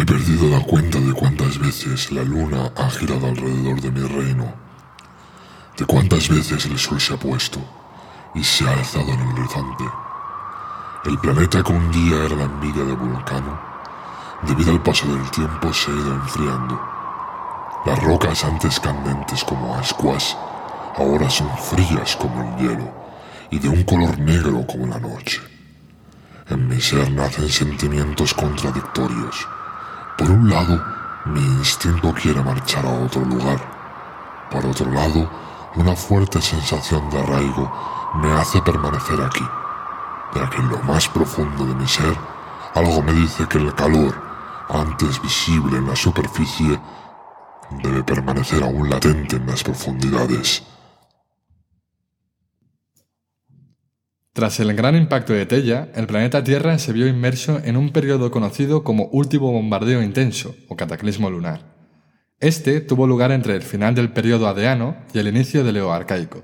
He perdido la cuenta de cuántas veces la luna ha girado alrededor de mi reino, de cuántas veces el sol se ha puesto y se ha alzado en el horizonte. El planeta que un día era la envidia de Vulcano, debido al paso del tiempo se ha ido enfriando. Las rocas antes candentes como ascuas, ahora son frías como el hielo y de un color negro como la noche. En mi ser nacen sentimientos contradictorios. Por un lado, mi instinto quiere marchar a otro lugar. Por otro lado, una fuerte sensación de arraigo me hace permanecer aquí, ya que en lo más profundo de mi ser, algo me dice que el calor, antes visible en la superficie, debe permanecer aún latente en las profundidades. Tras el gran impacto de Tella, el planeta Tierra se vio inmerso en un periodo conocido como último bombardeo intenso o cataclismo lunar. Este tuvo lugar entre el final del periodo adeano y el inicio del Eoarcaico.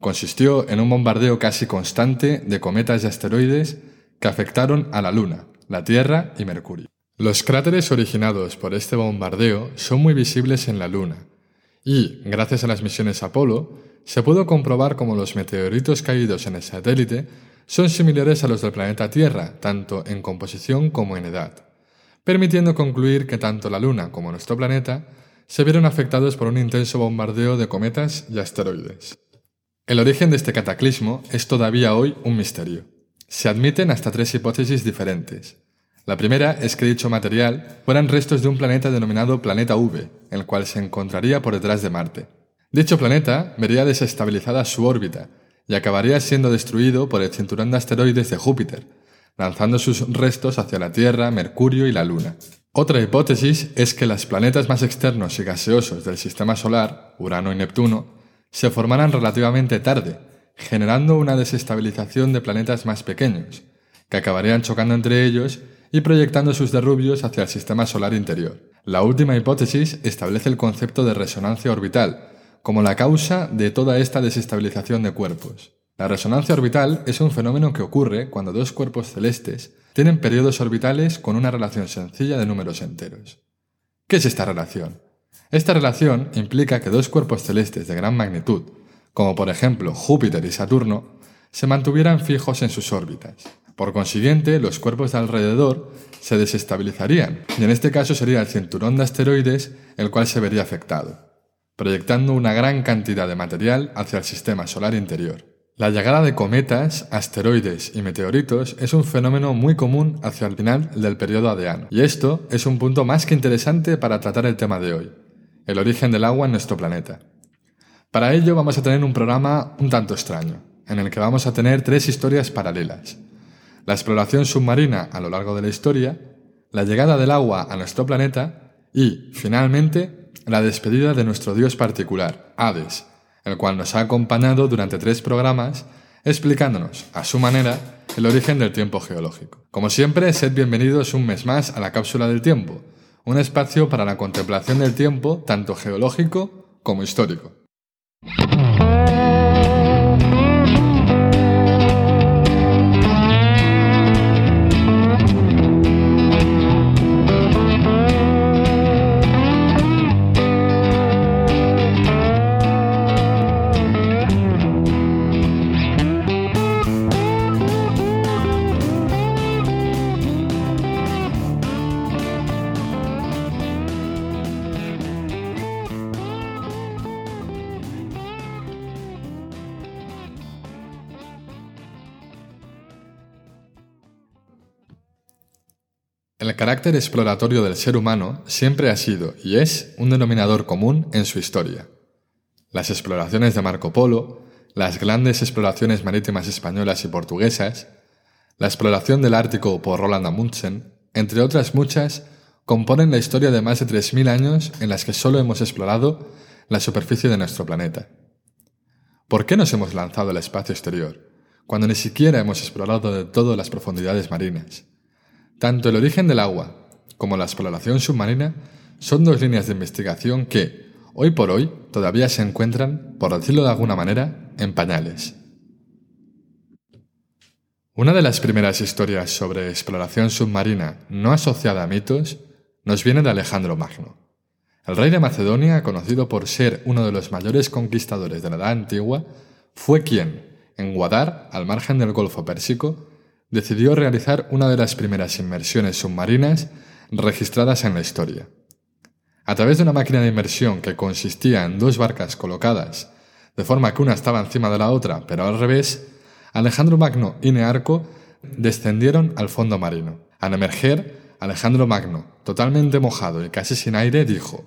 Consistió en un bombardeo casi constante de cometas y asteroides que afectaron a la Luna, la Tierra y Mercurio. Los cráteres originados por este bombardeo son muy visibles en la Luna, y, gracias a las misiones Apolo, se pudo comprobar cómo los meteoritos caídos en el satélite son similares a los del planeta Tierra, tanto en composición como en edad, permitiendo concluir que tanto la Luna como nuestro planeta se vieron afectados por un intenso bombardeo de cometas y asteroides. El origen de este cataclismo es todavía hoy un misterio. Se admiten hasta tres hipótesis diferentes. La primera es que dicho material fueran restos de un planeta denominado Planeta V, el cual se encontraría por detrás de Marte. Dicho planeta vería desestabilizada su órbita y acabaría siendo destruido por el cinturón de asteroides de Júpiter, lanzando sus restos hacia la Tierra, Mercurio y la Luna. Otra hipótesis es que los planetas más externos y gaseosos del Sistema Solar, Urano y Neptuno, se formaran relativamente tarde, generando una desestabilización de planetas más pequeños, que acabarían chocando entre ellos y proyectando sus derrubios hacia el Sistema Solar interior. La última hipótesis establece el concepto de resonancia orbital, como la causa de toda esta desestabilización de cuerpos. La resonancia orbital es un fenómeno que ocurre cuando dos cuerpos celestes tienen periodos orbitales con una relación sencilla de números enteros. ¿Qué es esta relación? Esta relación implica que dos cuerpos celestes de gran magnitud, como por ejemplo Júpiter y Saturno, se mantuvieran fijos en sus órbitas. Por consiguiente, los cuerpos de alrededor se desestabilizarían, y en este caso sería el cinturón de asteroides el cual se vería afectado proyectando una gran cantidad de material hacia el sistema solar interior. La llegada de cometas, asteroides y meteoritos es un fenómeno muy común hacia el final del periodo adeano, y esto es un punto más que interesante para tratar el tema de hoy, el origen del agua en nuestro planeta. Para ello vamos a tener un programa un tanto extraño, en el que vamos a tener tres historias paralelas. La exploración submarina a lo largo de la historia, la llegada del agua a nuestro planeta y, finalmente, la despedida de nuestro Dios particular, Hades, el cual nos ha acompañado durante tres programas explicándonos, a su manera, el origen del tiempo geológico. Como siempre, sed bienvenidos un mes más a la cápsula del tiempo, un espacio para la contemplación del tiempo tanto geológico como histórico. El carácter exploratorio del ser humano siempre ha sido y es un denominador común en su historia. Las exploraciones de Marco Polo, las grandes exploraciones marítimas españolas y portuguesas, la exploración del Ártico por Roland Amundsen, entre otras muchas, componen la historia de más de 3.000 años en las que solo hemos explorado la superficie de nuestro planeta. ¿Por qué nos hemos lanzado al espacio exterior, cuando ni siquiera hemos explorado de todo las profundidades marinas? Tanto el origen del agua como la exploración submarina son dos líneas de investigación que, hoy por hoy, todavía se encuentran, por decirlo de alguna manera, en pañales. Una de las primeras historias sobre exploración submarina no asociada a mitos nos viene de Alejandro Magno. El rey de Macedonia, conocido por ser uno de los mayores conquistadores de la Edad Antigua, fue quien, en Guadar, al margen del Golfo Pérsico, decidió realizar una de las primeras inmersiones submarinas registradas en la historia. A través de una máquina de inmersión que consistía en dos barcas colocadas de forma que una estaba encima de la otra, pero al revés, Alejandro Magno y Nearco descendieron al fondo marino. Al emerger, Alejandro Magno, totalmente mojado y casi sin aire, dijo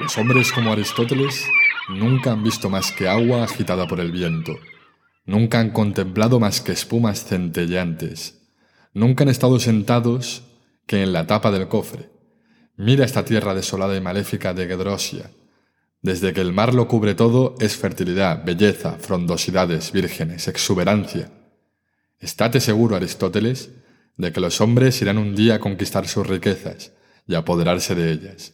Los hombres como Aristóteles nunca han visto más que agua agitada por el viento, nunca han contemplado más que espumas centelleantes, nunca han estado sentados que en la tapa del cofre. Mira esta tierra desolada y maléfica de Gedrosia. Desde que el mar lo cubre todo es fertilidad, belleza, frondosidades, vírgenes, exuberancia. Estate seguro, Aristóteles, de que los hombres irán un día a conquistar sus riquezas y apoderarse de ellas.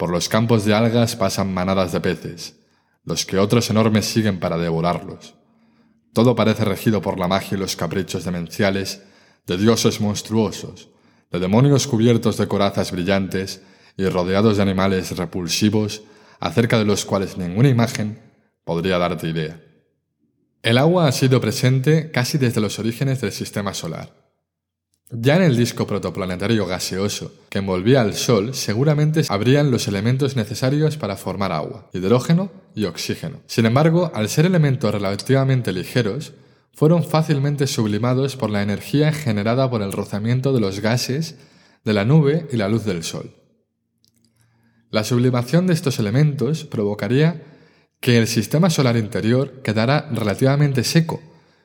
Por los campos de algas pasan manadas de peces, los que otros enormes siguen para devorarlos. Todo parece regido por la magia y los caprichos demenciales de dioses monstruosos, de demonios cubiertos de corazas brillantes y rodeados de animales repulsivos acerca de los cuales ninguna imagen podría darte idea. El agua ha sido presente casi desde los orígenes del sistema solar. Ya en el disco protoplanetario gaseoso que envolvía al Sol seguramente habrían los elementos necesarios para formar agua, hidrógeno y oxígeno. Sin embargo, al ser elementos relativamente ligeros, fueron fácilmente sublimados por la energía generada por el rozamiento de los gases de la nube y la luz del Sol. La sublimación de estos elementos provocaría que el sistema solar interior quedara relativamente seco,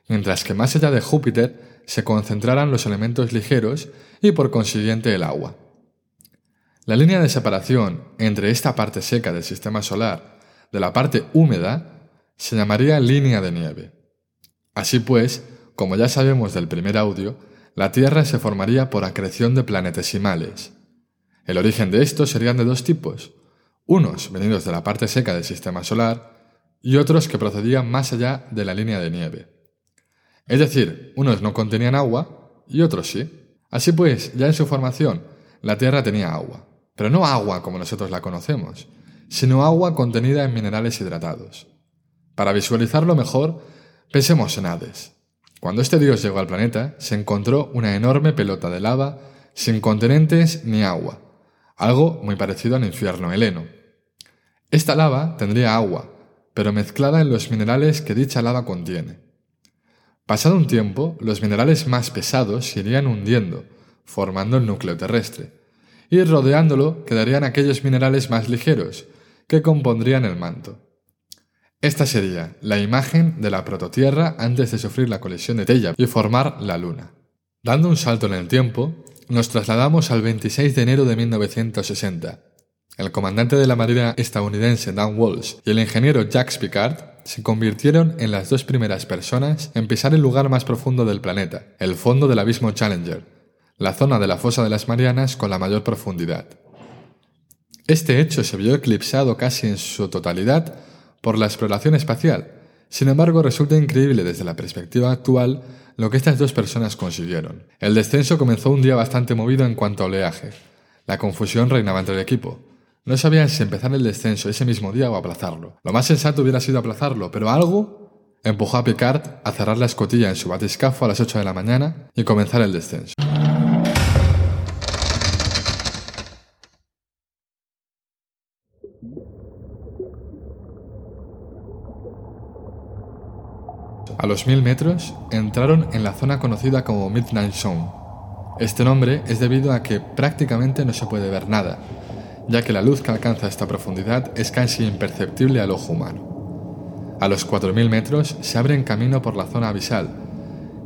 mientras que más allá de Júpiter se concentraran los elementos ligeros y por consiguiente el agua. La línea de separación entre esta parte seca del sistema solar de la parte húmeda se llamaría línea de nieve. Así pues, como ya sabemos del primer audio, la Tierra se formaría por acreción de planetesimales. El origen de estos serían de dos tipos, unos venidos de la parte seca del sistema solar y otros que procedían más allá de la línea de nieve. Es decir, unos no contenían agua y otros sí. Así pues, ya en su formación, la Tierra tenía agua, pero no agua como nosotros la conocemos, sino agua contenida en minerales hidratados. Para visualizarlo mejor, Pensemos en Hades. Cuando este dios llegó al planeta, se encontró una enorme pelota de lava sin contenentes ni agua, algo muy parecido al infierno heleno. Esta lava tendría agua, pero mezclada en los minerales que dicha lava contiene. Pasado un tiempo, los minerales más pesados se irían hundiendo, formando el núcleo terrestre, y rodeándolo quedarían aquellos minerales más ligeros, que compondrían el manto. Esta sería la imagen de la prototierra antes de sufrir la colisión de Tella y formar la Luna. Dando un salto en el tiempo, nos trasladamos al 26 de enero de 1960. El comandante de la Marina estadounidense Dan Walsh y el ingeniero Jacques Picard se convirtieron en las dos primeras personas en pisar el lugar más profundo del planeta, el fondo del abismo Challenger, la zona de la fosa de las Marianas con la mayor profundidad. Este hecho se vio eclipsado casi en su totalidad por la exploración espacial. Sin embargo, resulta increíble desde la perspectiva actual lo que estas dos personas consiguieron. El descenso comenzó un día bastante movido en cuanto a oleaje. La confusión reinaba entre el equipo. No sabían si empezar el descenso ese mismo día o aplazarlo. Lo más sensato hubiera sido aplazarlo, pero algo empujó a Picard a cerrar la escotilla en su batiscafo a las 8 de la mañana y comenzar el descenso. A los mil metros entraron en la zona conocida como Midnight Zone. Este nombre es debido a que prácticamente no se puede ver nada, ya que la luz que alcanza esta profundidad es casi imperceptible al ojo humano. A los 4.000 metros se abren camino por la zona abisal,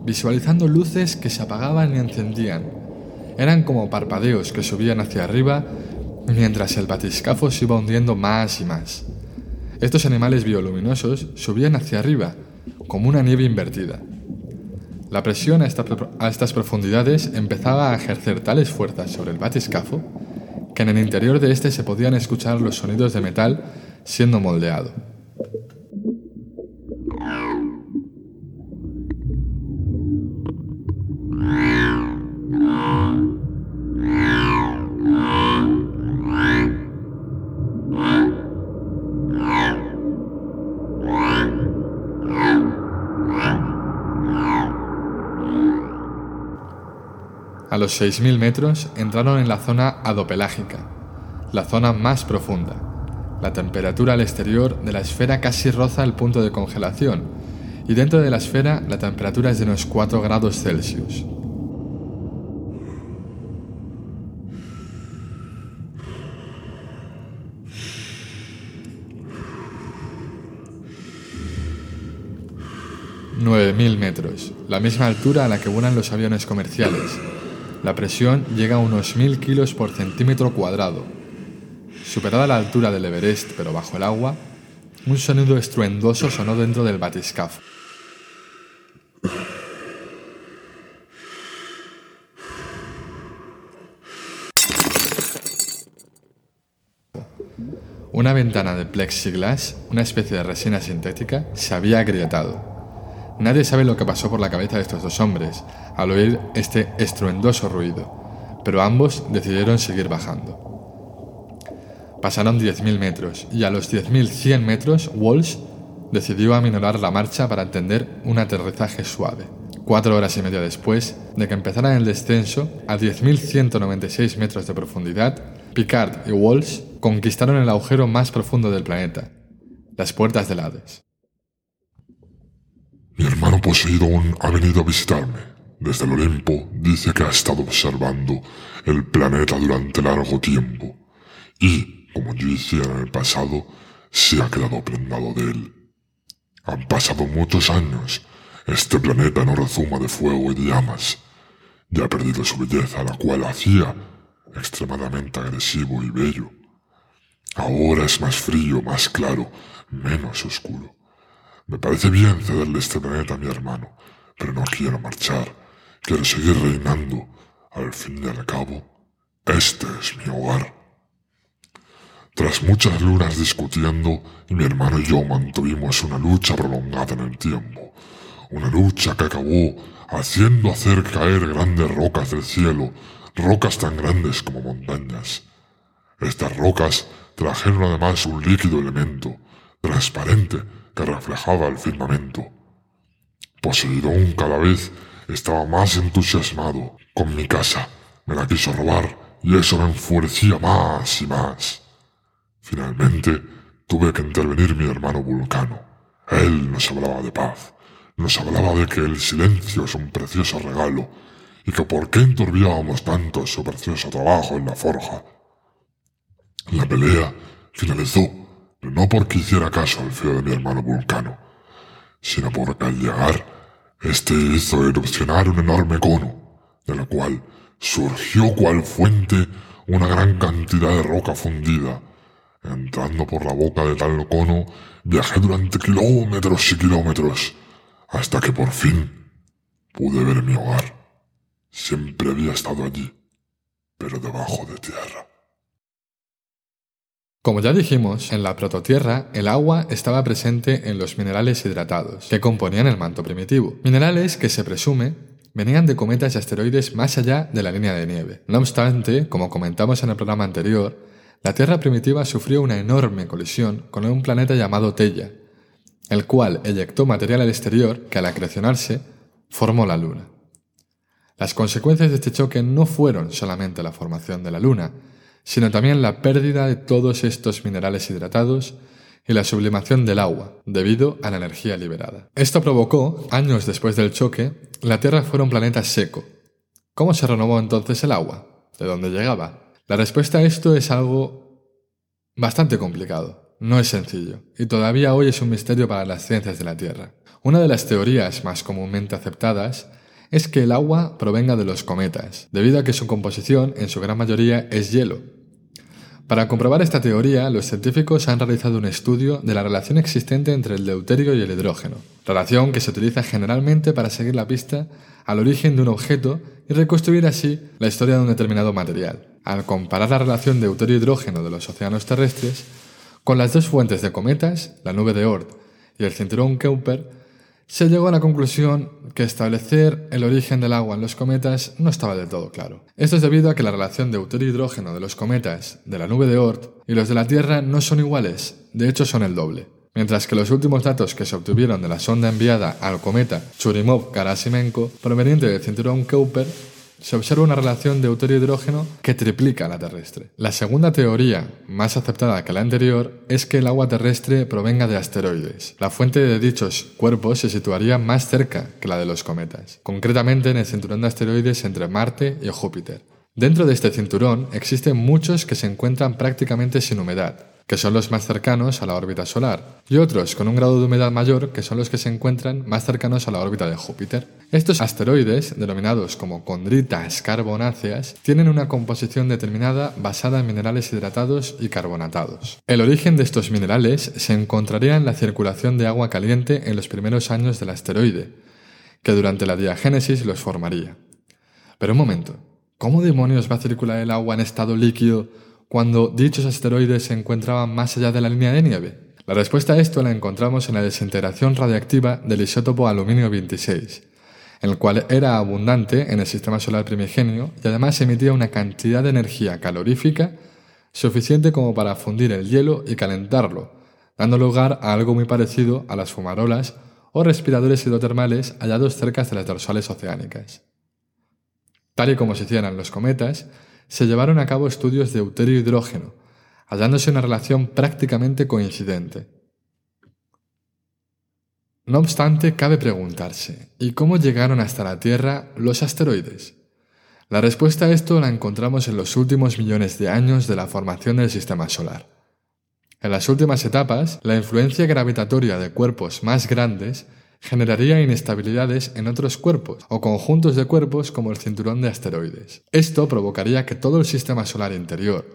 visualizando luces que se apagaban y encendían. Eran como parpadeos que subían hacia arriba mientras el batiscafo se iba hundiendo más y más. Estos animales bioluminosos subían hacia arriba, como una nieve invertida. La presión a, estas profundidades empezaba a ejercer tales fuerzas sobre el batiscafo que en el interior de éste se podían escuchar los sonidos de metal siendo moldeado. Los 6.000 metros entraron en la zona adopelágica, la zona más profunda. La temperatura al exterior de la esfera casi roza el punto de congelación y dentro de la esfera la temperatura es de unos 4 grados Celsius. ...9.000 metros, la misma altura a la que vuelan los aviones comerciales. La presión llega a unos 1.000 kilos por centímetro cuadrado, Superada la altura del Everest, pero bajo el agua, un sonido estruendoso sonó dentro del batiscafo. Una ventana de plexiglas, una especie de resina sintética, se había agrietado. Nadie sabe lo que pasó por la cabeza de estos dos hombres al oír este estruendoso ruido, pero ambos decidieron seguir bajando. Pasaron 10.000 metros y a los 10.100 metros Walsh decidió aminorar la marcha para entender un aterrizaje suave. Cuatro horas y media después de que empezara el descenso a 10.196 metros de profundidad, Picard y Walsh conquistaron el agujero más profundo del planeta, las puertas del Hades. Mi hermano Poseidón ha venido a visitarme. Desde el Olimpo dice que ha estado observando el planeta durante largo tiempo y como yo hiciera en el pasado, se ha quedado prendado de él. Han pasado muchos años. Este planeta no rezuma de fuego y de llamas. Ya ha perdido su belleza, la cual hacía extremadamente agresivo y bello. Ahora es más frío, más claro, menos oscuro. Me parece bien cederle este planeta a mi hermano, pero no quiero marchar. Quiero seguir reinando. Al fin y al cabo, este es mi hogar. Tras muchas lunas discutiendo, mi hermano y yo mantuvimos una lucha prolongada en el tiempo. Una lucha que acabó haciendo hacer caer grandes rocas del cielo, rocas tan grandes como montañas. Estas rocas trajeron además un líquido elemento, transparente, reflejaba el firmamento. Poseidón cada vez estaba más entusiasmado con mi casa. Me la quiso robar y eso me enfurecía más y más. Finalmente tuve que intervenir mi hermano Vulcano. Él nos hablaba de paz, nos hablaba de que el silencio es un precioso regalo y que por qué enturbiábamos tanto su precioso trabajo en la forja. La pelea finalizó, no porque hiciera caso al feo de mi hermano Vulcano, sino porque al llegar, éste hizo erupcionar un enorme cono, de la cual surgió cual fuente una gran cantidad de roca fundida, Entrando por la boca de tal cono, viajé durante kilómetros y kilómetros, hasta que por fin pude ver mi hogar. Siempre había estado allí, pero debajo de tierra. Como ya dijimos, en la prototierra el agua estaba presente en los minerales hidratados, que componían el manto primitivo. Minerales que se presume venían de cometas y asteroides más allá de la línea de nieve. No obstante, como comentamos en el programa anterior, la Tierra primitiva sufrió una enorme colisión con un planeta llamado Tella, el cual eyectó material al exterior que al acrecionarse formó la Luna. Las consecuencias de este choque no fueron solamente la formación de la Luna, sino también la pérdida de todos estos minerales hidratados y la sublimación del agua, debido a la energía liberada. Esto provocó, años después del choque, la Tierra fuera un planeta seco. ¿Cómo se renovó entonces el agua? ¿De dónde llegaba? La respuesta a esto es algo bastante complicado, no es sencillo, y todavía hoy es un misterio para las ciencias de la Tierra. Una de las teorías más comúnmente aceptadas es que el agua provenga de los cometas, debido a que su composición en su gran mayoría es hielo. Para comprobar esta teoría, los científicos han realizado un estudio de la relación existente entre el deuterio y el hidrógeno, relación que se utiliza generalmente para seguir la pista al origen de un objeto y reconstruir así la historia de un determinado material al comparar la relación de deuterio-hidrógeno de los océanos terrestres con las dos fuentes de cometas, la nube de Oort y el cinturón Kuiper, se llegó a la conclusión que establecer el origen del agua en los cometas no estaba del todo claro. Esto es debido a que la relación de deuterio-hidrógeno de los cometas, de la nube de Oort y los de la Tierra no son iguales, de hecho son el doble. Mientras que los últimos datos que se obtuvieron de la sonda enviada al cometa Churyumov-Gerasimenko, proveniente del cinturón Kuiper, se observa una relación de deuterio-hidrógeno que triplica la terrestre. La segunda teoría, más aceptada que la anterior, es que el agua terrestre provenga de asteroides. La fuente de dichos cuerpos se situaría más cerca que la de los cometas, concretamente en el cinturón de asteroides entre Marte y Júpiter. Dentro de este cinturón existen muchos que se encuentran prácticamente sin humedad, que son los más cercanos a la órbita solar, y otros con un grado de humedad mayor, que son los que se encuentran más cercanos a la órbita de Júpiter. Estos asteroides, denominados como condritas carbonáceas, tienen una composición determinada basada en minerales hidratados y carbonatados. El origen de estos minerales se encontraría en la circulación de agua caliente en los primeros años del asteroide, que durante la diagénesis los formaría. Pero un momento, ¿cómo demonios va a circular el agua en estado líquido cuando dichos asteroides se encontraban más allá de la línea de nieve? La respuesta a esto la encontramos en la desintegración radiactiva del isótopo aluminio 26, el cual era abundante en el sistema solar primigenio y además emitía una cantidad de energía calorífica suficiente como para fundir el hielo y calentarlo, dando lugar a algo muy parecido a las fumarolas o respiradores hidrotermales hallados cerca de las dorsales oceánicas. Tal y como se hicieran los cometas, se llevaron a cabo estudios de deuterio-hidrógeno, hallándose una relación prácticamente coincidente. No obstante, cabe preguntarse, ¿y cómo llegaron hasta la Tierra los asteroides? La respuesta a esto la encontramos en los últimos millones de años de la formación del Sistema Solar. En las últimas etapas, la influencia gravitatoria de cuerpos más grandes generaría inestabilidades en otros cuerpos o conjuntos de cuerpos como el cinturón de asteroides. Esto provocaría que todo el sistema solar interior,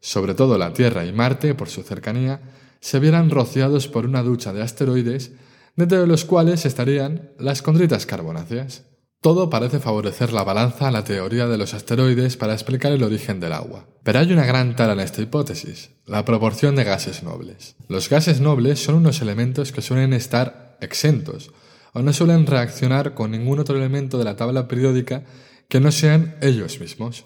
sobre todo la Tierra y Marte por su cercanía, se vieran rociados por una ducha de asteroides, dentro de los cuales estarían las condritas carbonáceas. Todo parece favorecer la balanza a la teoría de los asteroides para explicar el origen del agua. Pero hay una gran tara en esta hipótesis, la proporción de gases nobles. Los gases nobles son unos elementos que suelen estar exentos, o no suelen reaccionar con ningún otro elemento de la tabla periódica que no sean ellos mismos.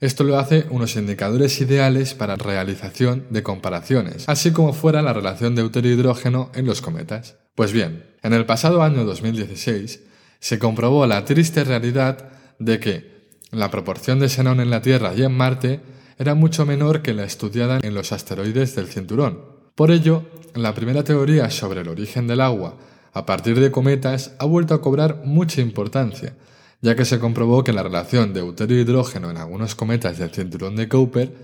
Esto lo hace unos indicadores ideales para realización de comparaciones, así como fuera la relación deuterio-hidrógeno en los cometas. Pues bien, en el pasado año 2016 se comprobó la triste realidad de que la proporción de xenón en la Tierra y en Marte era mucho menor que la estudiada en los asteroides del cinturón. Por ello, la primera teoría sobre el origen del agua a partir de cometas ha vuelto a cobrar mucha importancia, ya que se comprobó que la relación de deuterio-hidrógeno en algunos cometas del cinturón de Kuiper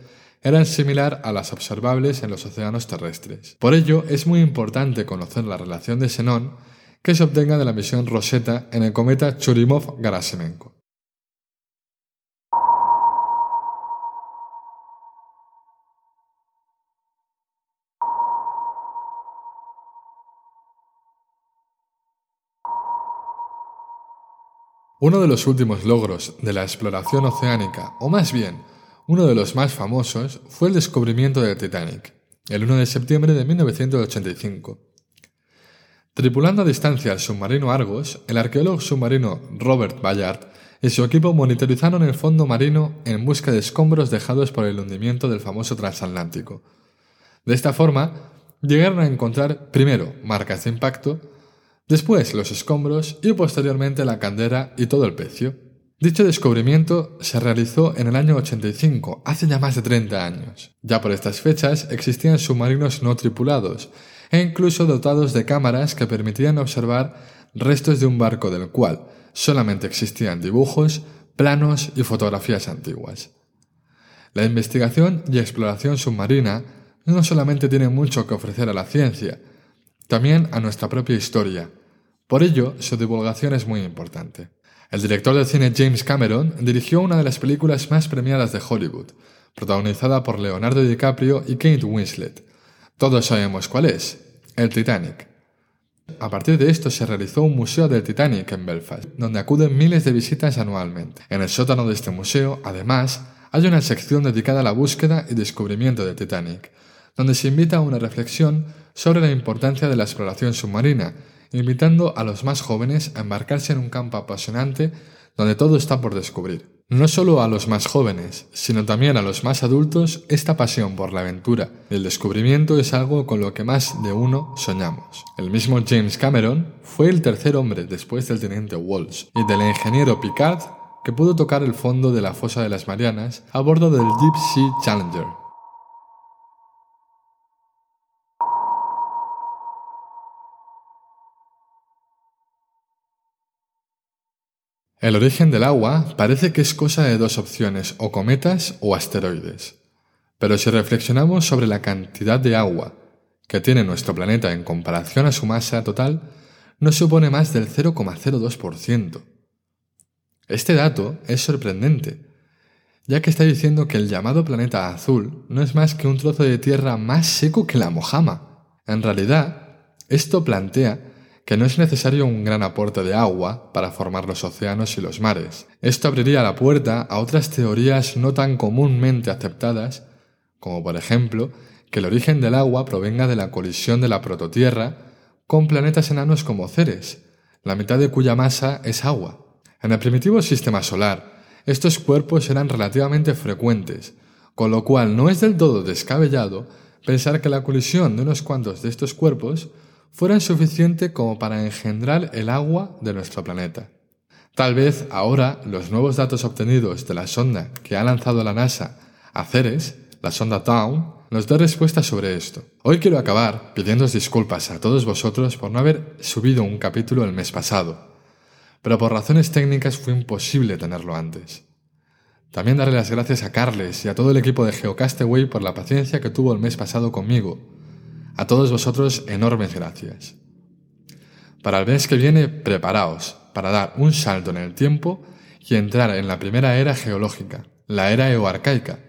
era similar a las observables en los océanos terrestres. Por ello, es muy importante conocer la relación de xenón que se obtenga de la misión Rosetta en el cometa Churyumov-Gerasimenko. Uno de los últimos logros de la exploración oceánica, o más bien, uno de los más famosos, fue el descubrimiento del Titanic, el 1 de septiembre de 1985. Tripulando a distancia el submarino Argos, el arqueólogo submarino Robert Ballard y su equipo monitorizaron el fondo marino en busca de escombros dejados por el hundimiento del famoso transatlántico. De esta forma, llegaron a encontrar primero marcas de impacto, después los escombros y posteriormente la caldera y todo el pecio. Dicho descubrimiento se realizó en el año 85, hace ya más de 30 años. Ya por estas fechas existían submarinos no tripulados e incluso dotados de cámaras que permitían observar restos de un barco del cual solamente existían dibujos, planos y fotografías antiguas. La investigación y exploración submarina no solamente tiene mucho que ofrecer a la ciencia, también a nuestra propia historia. Por ello, su divulgación es muy importante. El director de cine James Cameron dirigió una de las películas más premiadas de Hollywood, protagonizada por Leonardo DiCaprio y Kate Winslet. Todos sabemos cuál es, el Titanic. A partir de esto se realizó un museo del Titanic en Belfast, donde acuden miles de visitas anualmente. En el sótano de este museo, además, hay una sección dedicada a la búsqueda y descubrimiento del Titanic, donde se invita a una reflexión sobre la importancia de la exploración submarina, invitando a los más jóvenes a embarcarse en un campo apasionante donde todo está por descubrir. No solo a los más jóvenes, sino también a los más adultos, esta pasión por la aventura y el descubrimiento es algo con lo que más de uno soñamos. El mismo James Cameron fue el tercer hombre después del teniente Walsh y del ingeniero Picard que pudo tocar el fondo de la fosa de las Marianas a bordo del Deep Sea Challenger. El origen del agua parece que es cosa de dos opciones, o cometas o asteroides. Pero si reflexionamos sobre la cantidad de agua que tiene nuestro planeta en comparación a su masa total, no supone más del 0,02%. Este dato es sorprendente, ya que está diciendo que el llamado planeta azul no es más que un trozo de tierra más seco que la mojama. En realidad, esto plantea que no es necesario un gran aporte de agua para formar los océanos y los mares. Esto abriría la puerta a otras teorías no tan comúnmente aceptadas, como por ejemplo que el origen del agua provenga de la colisión de la prototierra con planetas enanos como Ceres, la mitad de cuya masa es agua. En el primitivo sistema solar, estos cuerpos eran relativamente frecuentes, con lo cual no es del todo descabellado pensar que la colisión de unos cuantos de estos cuerpos fueran suficiente como para engendrar el agua de nuestro planeta. Tal vez ahora los nuevos datos obtenidos de la sonda que ha lanzado la NASA a Ceres, la sonda Dawn, nos dé respuesta sobre esto. Hoy quiero acabar pidiéndoos disculpas a todos vosotros por no haber subido un capítulo el mes pasado, pero por razones técnicas fue imposible tenerlo antes. También daré las gracias a Carles y a todo el equipo de Geocastaway por la paciencia que tuvo el mes pasado conmigo a todos vosotros, enormes gracias. Para el mes que viene, preparaos para dar un salto en el tiempo y entrar en la primera era geológica, la era eoarcaica.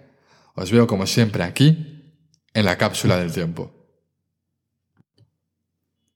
Os veo como siempre aquí, en la cápsula del tiempo.